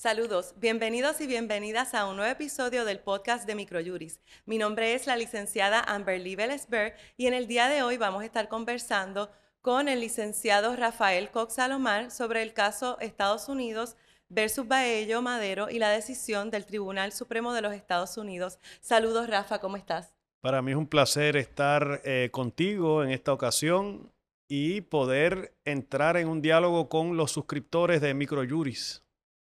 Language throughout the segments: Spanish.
Saludos, bienvenidos y bienvenidas a un nuevo episodio del podcast de Microjuris. Mi nombre es la licenciada Amberly Vélez-Ber y en el día de hoy vamos a estar conversando con el licenciado Rafael Cox Salomar sobre el caso Estados Unidos versus Baello Madero y la decisión del Tribunal Supremo de los Estados Unidos. Saludos, Rafa, ¿cómo estás? Para mí es un placer estar eh, contigo en esta ocasión y poder entrar en un diálogo con los suscriptores de Microjuris.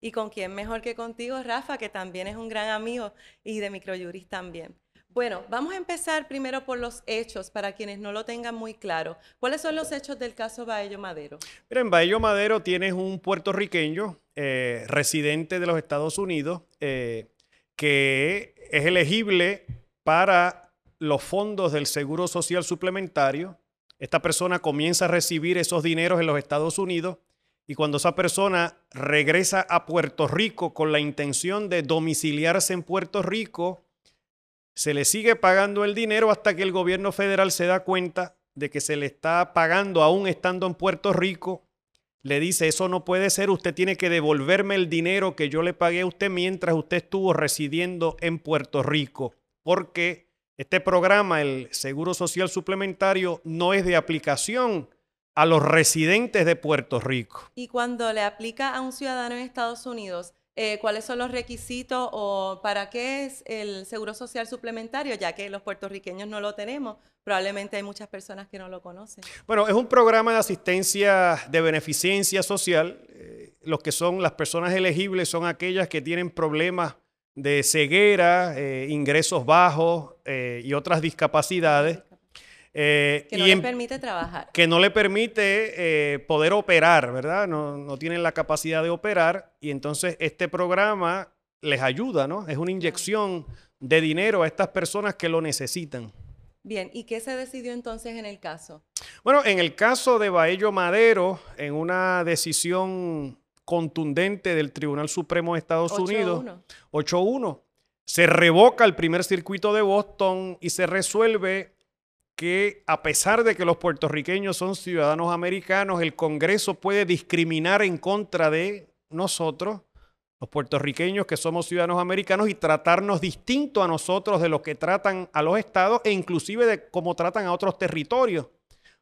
¿Y con quién mejor que contigo, Rafa, que también es un gran amigo y de Microjuris también? Bueno, vamos a empezar primero por los hechos para quienes no lo tengan muy claro. ¿Cuáles son los hechos del caso Baello Madero? Mira, en Baello Madero tienes un puertorriqueño eh, residente de los Estados Unidos eh, que es elegible para los fondos del Seguro Social Suplementario. Esta persona comienza a recibir esos dineros en los Estados Unidos y cuando esa persona regresa a Puerto Rico con la intención de domiciliarse en Puerto Rico, se le sigue pagando el dinero hasta que el gobierno federal se da cuenta de que se le está pagando aún estando en Puerto Rico. Le dice, eso no puede ser, usted tiene que devolverme el dinero que yo le pagué a usted mientras usted estuvo residiendo en Puerto Rico, porque este programa, el Seguro Social Suplementario, no es de aplicación a los residentes de Puerto Rico. Y cuando le aplica a un ciudadano en Estados Unidos, eh, cuáles son los requisitos o para qué es el seguro social suplementario, ya que los puertorriqueños no lo tenemos. Probablemente hay muchas personas que no lo conocen. Bueno, es un programa de asistencia de beneficencia social. Eh, los que son las personas elegibles son aquellas que tienen problemas de ceguera, eh, ingresos bajos y otras discapacidades. Eh, que no le permite trabajar. Que no le permite eh, poder operar, ¿verdad? No, no, tienen la capacidad de operar y entonces este programa les ayuda, ¿no? Es una inyección de dinero a estas personas que lo necesitan. Bien, ¿y qué se decidió entonces en el caso? Bueno, en el caso de Baello Madero, en una decisión contundente del Tribunal Supremo de Estados Unidos, 8-1, se revoca el primer circuito de Boston y se resuelve que a pesar de que los puertorriqueños son ciudadanos americanos, el Congreso puede discriminar en contra de nosotros, los puertorriqueños que somos ciudadanos americanos, y tratarnos distinto a nosotros de lo que tratan a los estados e inclusive de cómo tratan a otros territorios.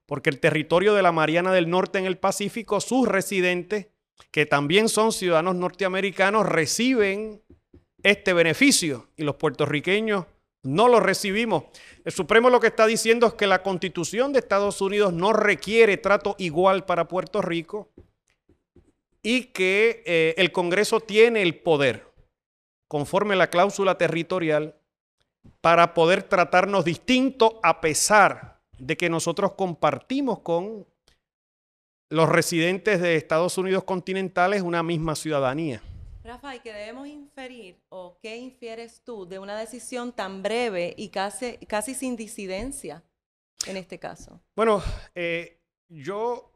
Porque el territorio de la Mariana del Norte en el Pacífico, sus residentes, que también son ciudadanos norteamericanos, reciben este beneficio y los puertorriqueños no lo recibimos. El Supremo lo que está diciendo es que la constitución de Estados Unidos no requiere trato igual para Puerto Rico y que eh, el Congreso tiene el poder, conforme la cláusula territorial, para poder tratarnos distinto a pesar de que nosotros compartimos con los residentes de Estados Unidos continentales una misma ciudadanía. Rafa, ¿y qué debemos inferir o qué infieres tú de una decisión tan breve y casi, casi sin disidencia en este caso? Bueno, eh, yo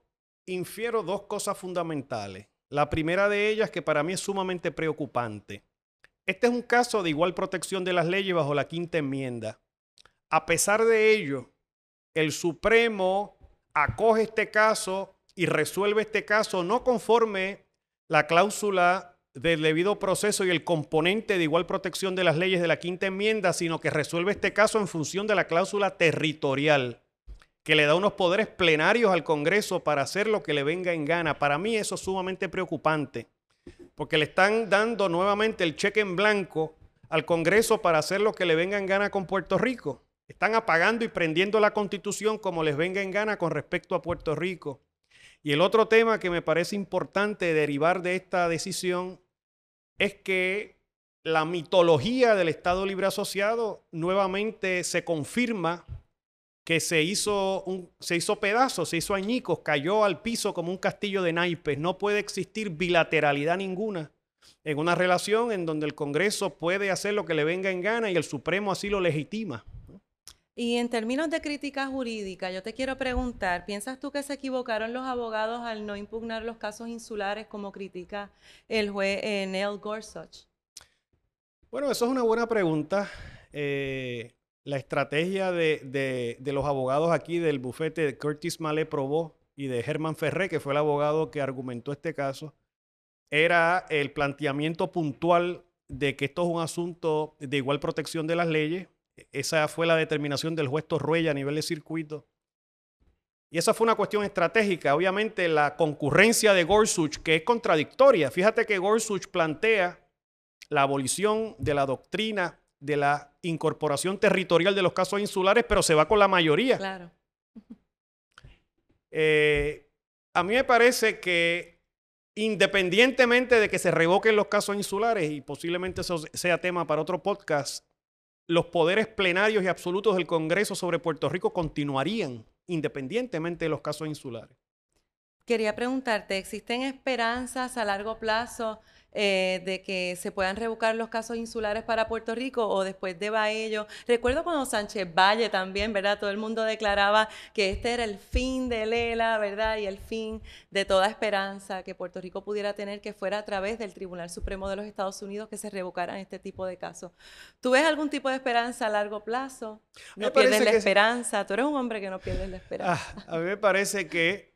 infiero dos cosas fundamentales. La primera de ellas, que para mí es sumamente preocupante. Este es un caso de igual protección de las leyes bajo la quinta enmienda. A pesar de ello, el Supremo acoge este caso y resuelve este caso no conforme la cláusula del debido proceso y el componente de igual protección de las leyes de la quinta enmienda, sino que resuelve este caso en función de la cláusula territorial, que le da unos poderes plenarios al Congreso para hacer lo que le venga en gana. Para mí eso es sumamente preocupante, porque le están dando nuevamente el cheque en blanco al Congreso para hacer lo que le venga en gana con Puerto Rico. Están apagando y prendiendo la constitución como les venga en gana con respecto a Puerto Rico. Y el otro tema que me parece importante derivar de esta decisión es que la mitología del Estado Libre Asociado nuevamente se confirma que se hizo, se hizo pedazos, se hizo añicos, cayó al piso como un castillo de naipes. No puede existir bilateralidad ninguna en una relación en donde el Congreso puede hacer lo que le venga en gana y el Supremo así lo legitima. Y en términos de crítica jurídica, yo te quiero preguntar, ¿piensas tú que se equivocaron los abogados al no impugnar los casos insulares como critica el juez eh, Neil Gorsuch? Bueno, eso es una buena pregunta. Eh, la estrategia de, los abogados aquí del bufete de Curtis Malé Probó y de Herman Ferré, que fue el abogado que argumentó este caso, era el planteamiento puntual de que esto es un asunto de igual protección de las leyes. Esa fue la determinación del juez Torruella a nivel de circuito. Y esa fue una cuestión estratégica. Obviamente la concurrencia de Gorsuch, que es contradictoria. Fíjate que Gorsuch plantea la abolición de la doctrina de la incorporación territorial de los casos insulares, pero se va con la mayoría. Claro. Eh, a mí me parece que independientemente de que se revoquen los casos insulares, y posiblemente eso sea tema para otro podcast, los poderes plenarios y absolutos del Congreso sobre Puerto Rico continuarían independientemente de los casos insulares. Quería preguntarte, ¿existen esperanzas a largo plazo eh, de que se puedan revocar los casos insulares para Puerto Rico o después de Baello. Recuerdo cuando Sánchez Valle también, ¿verdad? Todo el mundo declaraba que este era el fin de Lela, ¿verdad? Y el fin de toda esperanza que Puerto Rico pudiera tener, que fuera a través del Tribunal Supremo de los Estados Unidos que se revocaran este tipo de casos. ¿Tú ves algún tipo de esperanza a largo plazo? No pierdes la esperanza. Tú eres un hombre que no pierdes la esperanza. Ah, a mí me parece que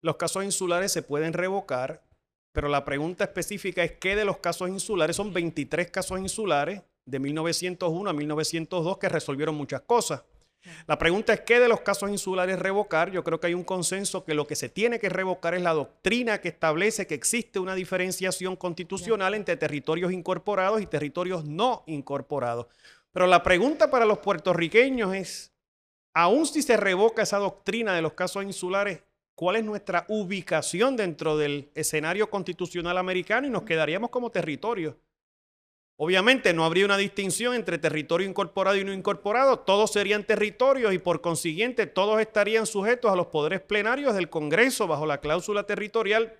los casos insulares se pueden revocar pero la pregunta específica es qué de los casos insulares, son 23 casos insulares de 1901 a 1902 que resolvieron muchas cosas. La pregunta es qué de los casos insulares revocar. Yo creo que hay un consenso que lo que se tiene que revocar es la doctrina que establece que existe una diferenciación constitucional entre territorios incorporados y territorios no incorporados. Pero la pregunta para los puertorriqueños es, aun si se revoca esa doctrina de los casos insulares, cuál es nuestra ubicación dentro del escenario constitucional americano y nos quedaríamos como territorio. Obviamente no habría una distinción entre territorio incorporado y no incorporado, todos serían territorios y por consiguiente todos estarían sujetos a los poderes plenarios del Congreso bajo la cláusula territorial,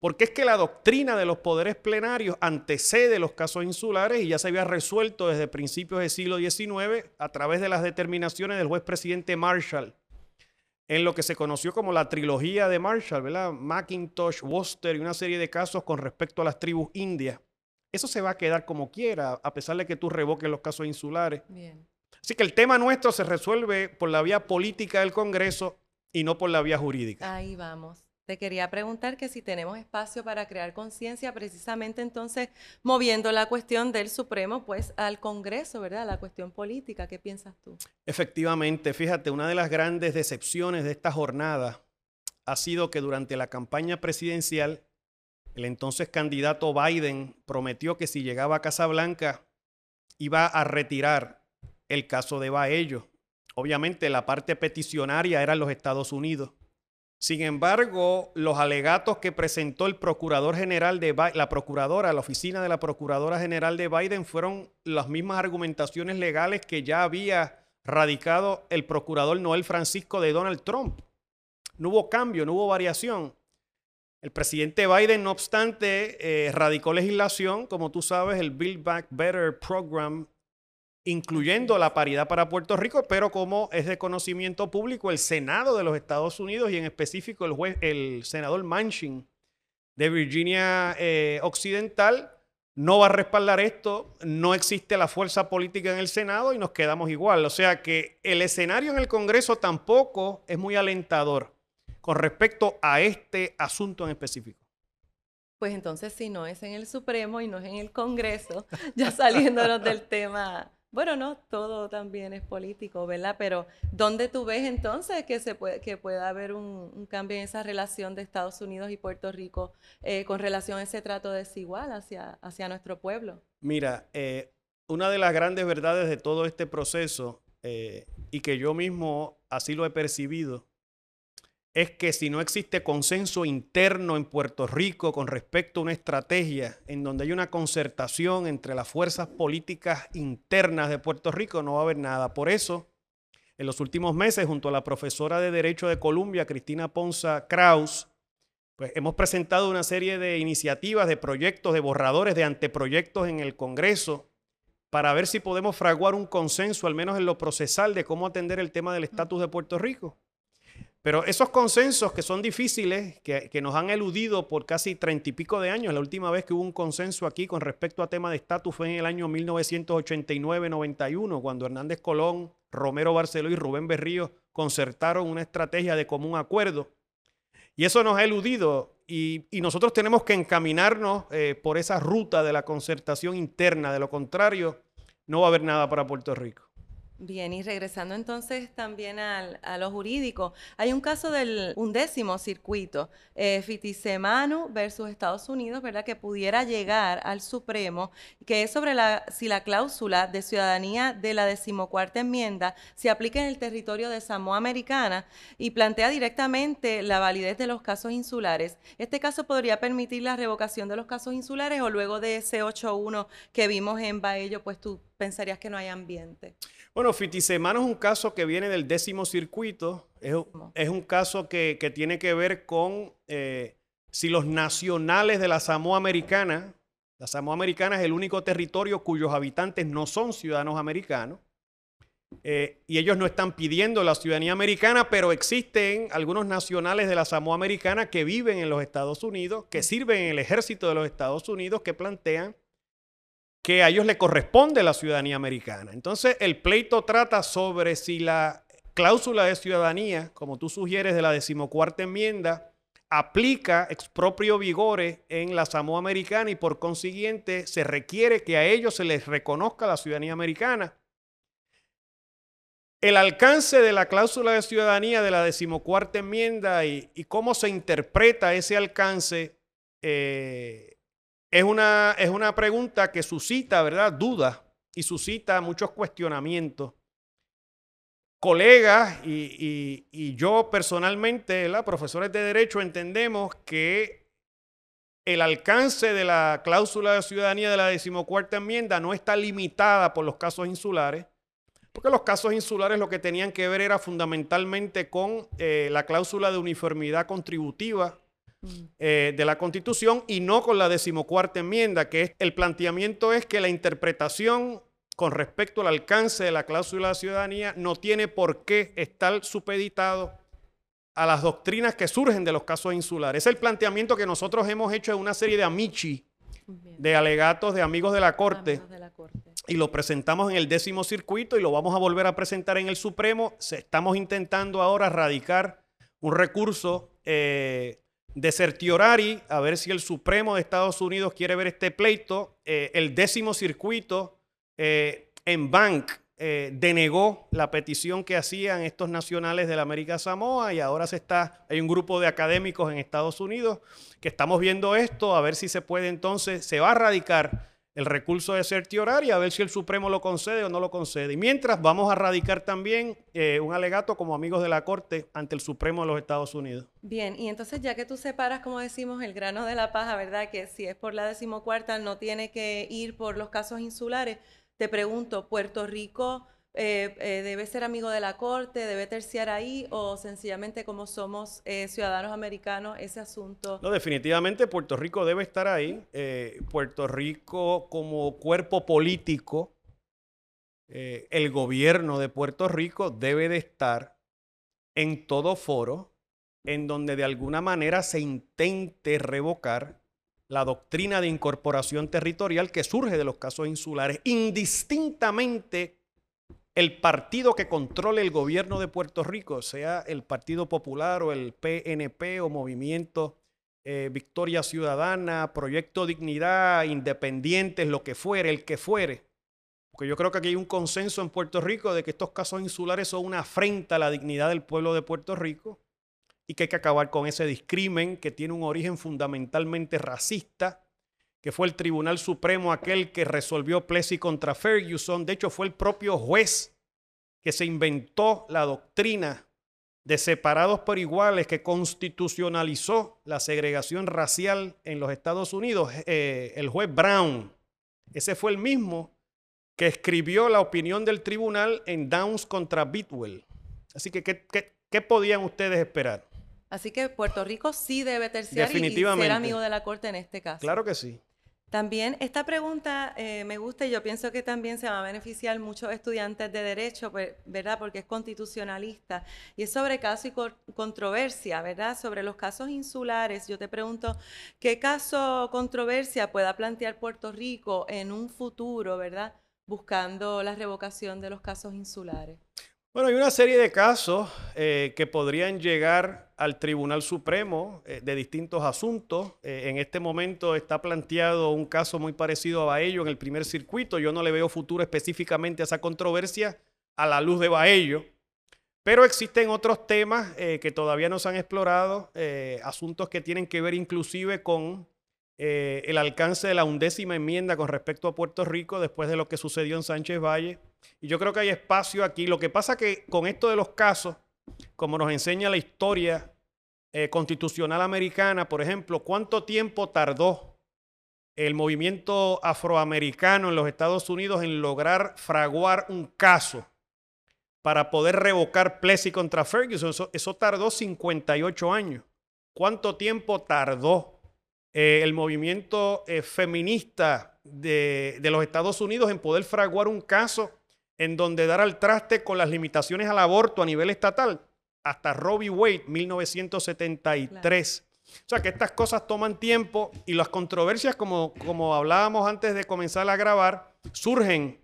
porque es que la doctrina de los poderes plenarios antecede los casos insulares y ya se había resuelto desde principios del siglo XIX a través de las determinaciones del juez presidente Marshall en lo que se conoció como la trilogía de Marshall, ¿verdad? Macintosh, Worcester y una serie de casos con respecto a las tribus indias. Eso se va a quedar como quiera, a pesar de que tú revoques los casos insulares. Bien. Así que el tema nuestro se resuelve por la vía política del Congreso y no por la vía jurídica. Ahí vamos. Te quería preguntar que si tenemos espacio para crear conciencia, precisamente entonces moviendo la cuestión del Supremo, pues al Congreso, ¿verdad? La cuestión política, ¿qué piensas tú? Efectivamente, fíjate, una de las grandes decepciones de esta jornada ha sido que durante la campaña presidencial, el entonces candidato Biden prometió que si llegaba a Casa Blanca iba a retirar el caso de Baello. Obviamente la parte peticionaria era los Estados Unidos. Sin embargo, los alegatos que presentó el procurador general de la procuradora, la oficina de la procuradora general de Biden, fueron las mismas argumentaciones legales que ya había radicado el procurador Noel Francisco de Donald Trump. No hubo cambio, no hubo variación. El presidente Biden, no obstante, eh, radicó legislación, como tú sabes, el Build Back Better Program incluyendo la paridad para Puerto Rico, pero como es de conocimiento público, el Senado de los Estados Unidos y en específico el, senador Manchin de Virginia eh, Occidental no va a respaldar esto, no existe la fuerza política en el Senado y nos quedamos igual. O sea que el escenario en el Congreso tampoco es muy alentador con respecto a este asunto en específico. Pues entonces si no es en el Supremo y no es en el Congreso, ya saliéndonos del tema bueno, no, todo también es político, ¿verdad? Pero ¿dónde tú ves entonces que, se puede, que pueda haber un, cambio en esa relación de Estados Unidos y Puerto Rico eh, con relación a ese trato desigual hacia, hacia nuestro pueblo? Mira, eh, una de las grandes verdades de todo este proceso, eh, y que yo mismo así lo he percibido, es que si no existe consenso interno en Puerto Rico con respecto a una estrategia en donde hay una concertación entre las fuerzas políticas internas de Puerto Rico, no va a haber nada. Por eso, en los últimos meses, junto a la profesora de Derecho de Columbia, Cristina Ponza Kraus, pues hemos presentado una serie de iniciativas, de proyectos, de borradores, de anteproyectos en el Congreso para ver si podemos fraguar un consenso, al menos en lo procesal, de cómo atender el tema del estatus de Puerto Rico. Pero esos consensos que son difíciles, que, nos han eludido por casi treinta y pico de años, la última vez que hubo un consenso aquí con respecto a tema de estatus fue en el año 1989-91, cuando Hernández Colón, Romero Barceló y Rubén Berrío concertaron una estrategia de común acuerdo. Y eso nos ha eludido y, nosotros tenemos que encaminarnos eh, por esa ruta de la concertación interna. De lo contrario, no va a haber nada para Puerto Rico. Bien, y regresando entonces también al, a lo jurídico, hay un caso del undécimo circuito, eh, Fitisemanu versus Estados Unidos, ¿verdad? Que pudiera llegar al Supremo, que es sobre la, si la cláusula de ciudadanía de la decimocuarta enmienda se aplica en el territorio de Samoa Americana y plantea directamente la validez de los casos insulares. Este caso podría permitir la revocación de los casos insulares o luego de ese 8.1 que vimos en Baello, pues tú pensarías que no hay ambiente. Bueno, Fitisemano es un caso que viene del décimo circuito. Es, un caso que, tiene que ver con eh, si los nacionales de la Samoa Americana, la Samoa Americana es el único territorio cuyos habitantes no son ciudadanos americanos, eh, y ellos no están pidiendo la ciudadanía americana, pero existen algunos nacionales de la Samoa Americana que viven en los Estados Unidos, que sirven en el ejército de los Estados Unidos, que plantean que a ellos le corresponde la ciudadanía americana. Entonces, el pleito trata sobre si la cláusula de ciudadanía, como tú sugieres de la decimocuarta enmienda, aplica expropio vigore en la Samoa americana y por consiguiente se requiere que a ellos se les reconozca la ciudadanía americana. El alcance de la cláusula de ciudadanía de la decimocuarta enmienda y, cómo se interpreta ese alcance eh, es una, es una pregunta que suscita, ¿verdad? Dudas y suscita muchos cuestionamientos. Colegas y, yo personalmente, ¿verdad? profesores de derecho, entendemos que el alcance de la cláusula de ciudadanía de la decimocuarta enmienda no está limitada por los casos insulares, porque los casos insulares lo que tenían que ver era fundamentalmente con eh, la cláusula de uniformidad contributiva eh, de la Constitución y no con la decimocuarta enmienda, que es, el planteamiento es que la interpretación con respecto al alcance de la cláusula de ciudadanía no tiene por qué estar supeditado a las doctrinas que surgen de los casos insulares. Es el planteamiento que nosotros hemos hecho en una serie de amici, de alegatos de amigos de la Corte, y lo presentamos en el décimo circuito y lo vamos a volver a presentar en el Supremo. Estamos intentando ahora radicar un recurso eh, de certiorari, a ver si el Supremo de Estados Unidos quiere ver este pleito. Eh, el décimo circuito eh, en Bank eh, denegó la petición que hacían estos nacionales de la América Samoa y ahora se está, hay un grupo de académicos en Estados Unidos que estamos viendo esto, a ver si se puede entonces, se va a radicar el recurso de certiorari a ver si el Supremo lo concede o no lo concede. Y mientras vamos a radicar también eh, un alegato como amigos de la Corte ante el Supremo de los Estados Unidos. Bien, y entonces ya que tú separas, como decimos, el grano de la paja, ¿verdad? Que si es por la decimocuarta no tiene que ir por los casos insulares. Te pregunto, ¿Puerto Rico eh, eh, debe ser amigo de la corte, debe terciar ahí o sencillamente como somos eh, ciudadanos americanos ese asunto? No, definitivamente Puerto Rico debe estar ahí. Puerto Rico como cuerpo político, el gobierno de Puerto Rico debe de estar en todo foro en donde de alguna manera se intente revocar la doctrina de incorporación territorial que surge de los casos insulares, indistintamente el partido que controle el gobierno de Puerto Rico, sea el Partido Popular o el PNP o Movimiento eh, Victoria Ciudadana, Proyecto Dignidad, Independientes, lo que fuere, el que fuere. Porque yo creo que aquí hay un consenso en Puerto Rico de que estos casos insulares son una afrenta a la dignidad del pueblo de Puerto Rico y que hay que acabar con ese discrimen que tiene un origen fundamentalmente racista que fue el Tribunal Supremo aquel que resolvió Plessy contra Ferguson. De hecho, fue el propio juez que se inventó la doctrina de separados por iguales que constitucionalizó la segregación racial en los Estados Unidos, eh, el juez Brown. Ese fue el mismo que escribió la opinión del tribunal en Downs contra Bidwell. Así que, ¿qué, podían ustedes esperar? Así que Puerto Rico sí debe terciar y ser amigo de la Corte en este caso. Claro que sí. También esta pregunta eh, me gusta y yo pienso que también se va a beneficiar muchos estudiantes de derecho, pues, ¿verdad? Porque es constitucionalista y es sobre caso y controversia, ¿verdad? Sobre los casos insulares. Yo te pregunto, ¿qué caso controversia pueda plantear Puerto Rico en un futuro, ¿verdad? Buscando la revocación de los casos insulares. Bueno, hay una serie de casos eh, que podrían llegar al Tribunal Supremo eh, de distintos asuntos. Eh, en este momento está planteado un caso muy parecido a Baello en el primer circuito. Yo no le veo futuro específicamente a esa controversia a la luz de Baello. Pero existen otros temas que todavía no se han explorado, asuntos que tienen que ver inclusive con el alcance de la undécima enmienda con respecto a Puerto Rico después de lo que sucedió en Sánchez Valle. Y yo creo que hay espacio aquí. Lo que pasa que con esto de los casos, como nos enseña la historia eh, constitucional americana, por ejemplo, cuánto tiempo tardó el movimiento afroamericano en los Estados Unidos en lograr fraguar un caso para poder revocar Plessy contra Ferguson. Eso, tardó 58 años. ¿Cuánto tiempo tardó eh, el movimiento eh, feminista de, de los Estados Unidos en poder fraguar un caso en donde dar al traste con las limitaciones al aborto a nivel estatal, hasta Robbie Wade, 1973. O sea que estas cosas toman tiempo y las controversias, como, como hablábamos antes de comenzar a grabar, surgen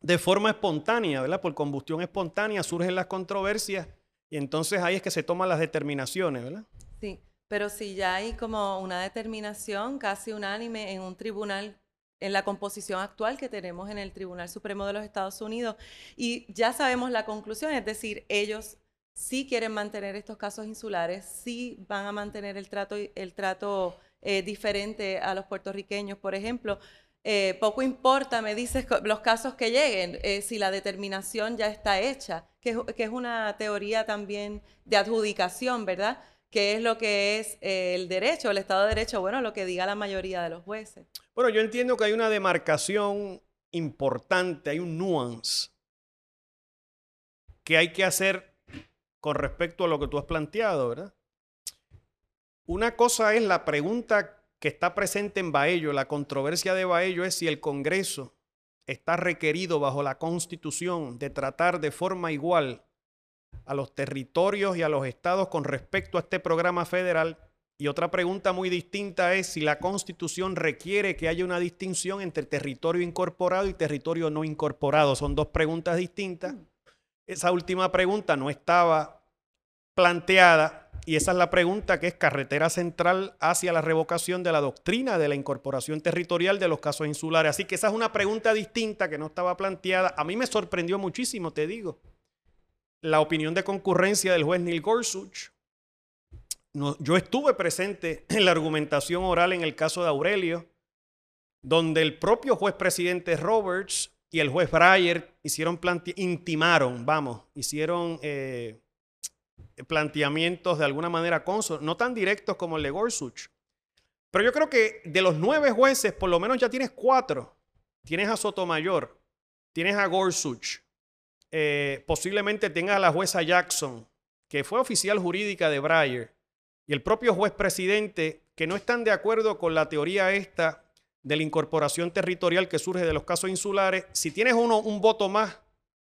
de forma espontánea, ¿verdad? Por combustión espontánea surgen las controversias y entonces ahí es que se toman las determinaciones, ¿verdad? Sí, pero si ya hay como una determinación casi unánime en un tribunal en la composición actual que tenemos en el Tribunal Supremo de los Estados Unidos. Y ya sabemos la conclusión, es decir, ellos sí quieren mantener estos casos insulares, sí van a mantener el trato, el trato eh, diferente a los puertorriqueños, por ejemplo. Eh, poco importa, me dices, los casos que lleguen, eh, si la determinación ya está hecha, que, que es una teoría también de adjudicación, ¿verdad? Qué es lo que es eh, el derecho, el Estado de Derecho, bueno, lo que diga la mayoría de los jueces. Bueno, yo entiendo que hay una demarcación importante, hay un nuance que hay que hacer con respecto a lo que tú has planteado, ¿verdad? Una cosa es la pregunta que está presente en Baello, la controversia de Baello es si el Congreso está requerido bajo la Constitución de tratar de forma igual a los territorios y a los estados con respecto a este programa federal. Y otra pregunta muy distinta es si la constitución requiere que haya una distinción entre territorio incorporado y territorio no incorporado. Son dos preguntas distintas. Esa última pregunta no estaba planteada y esa es la pregunta que es carretera central hacia la revocación de la doctrina de la incorporación territorial de los casos insulares. Así que esa es una pregunta distinta que no estaba planteada. A mí me sorprendió muchísimo, te digo la opinión de concurrencia del juez Neil Gorsuch. yo estuve presente en la argumentación oral en el caso de Aurelio, donde el propio juez presidente Roberts y el juez Breyer hicieron intimaron, vamos, hicieron eh, planteamientos de alguna manera consonos, no tan directos como el de Gorsuch. Pero yo creo que de los nueve jueces, por lo menos ya tienes cuatro. Tienes a Sotomayor, tienes a Gorsuch, eh, posiblemente tenga a la jueza Jackson, que fue oficial jurídica de Breyer, y el propio juez presidente, que no están de acuerdo con la teoría esta de la incorporación territorial que surge de los casos insulares. Si tienes uno, un voto más,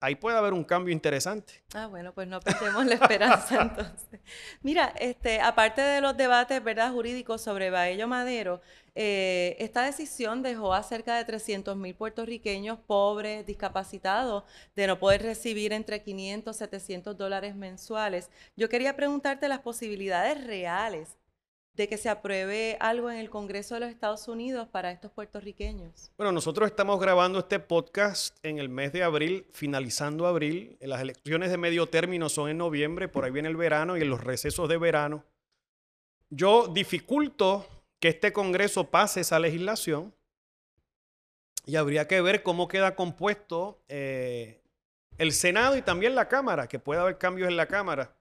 ahí puede haber un cambio interesante. Ah, bueno, pues no perdemos la esperanza entonces. Mira, este, aparte de los debates ¿verdad? jurídicos sobre Baello Madero, eh, esta decisión dejó a cerca de 300 mil puertorriqueños pobres, discapacitados, de no poder recibir entre 500 y 700 dólares mensuales. Yo quería preguntarte las posibilidades reales de que se apruebe algo en el Congreso de los Estados Unidos para estos puertorriqueños? Bueno, nosotros estamos grabando este podcast en el mes de abril, finalizando abril. Las elecciones de medio término son en noviembre, por ahí viene el verano y en los recesos de verano. Yo dificulto que este Congreso pase esa legislación y habría que ver cómo queda compuesto eh, el Senado y también la Cámara, que puede haber cambios en la Cámara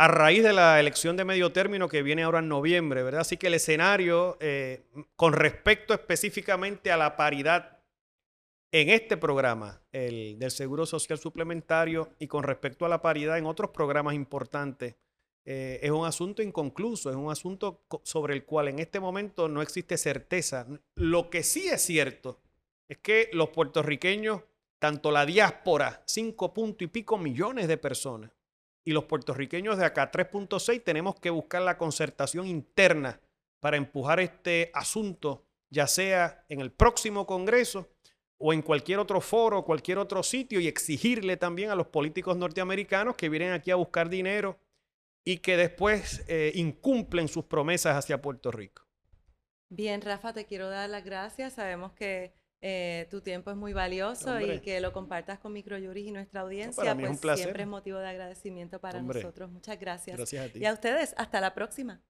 a raíz de la elección de medio término que viene ahora en noviembre, ¿verdad? Así que el escenario eh, con respecto específicamente a la paridad en este programa, el del Seguro Social Suplementario, y con respecto a la paridad en otros programas importantes, eh, es un asunto inconcluso, es un asunto sobre el cual en este momento no existe certeza. Lo que sí es cierto es que los puertorriqueños, tanto la diáspora, cinco punto y pico millones de personas, y los puertorriqueños de acá 3.6 tenemos que buscar la concertación interna para empujar este asunto, ya sea en el próximo Congreso o en cualquier otro foro, cualquier otro sitio y exigirle también a los políticos norteamericanos que vienen aquí a buscar dinero y que después eh, incumplen sus promesas hacia Puerto Rico. Bien, Rafa, te quiero dar las gracias. Sabemos que eh, tu tiempo es muy valioso y que lo compartas con Microjuris y nuestra audiencia, no, pues siempre es motivo de agradecimiento para nosotros. Muchas gracias. Gracias a ti. Y a ustedes, hasta la próxima.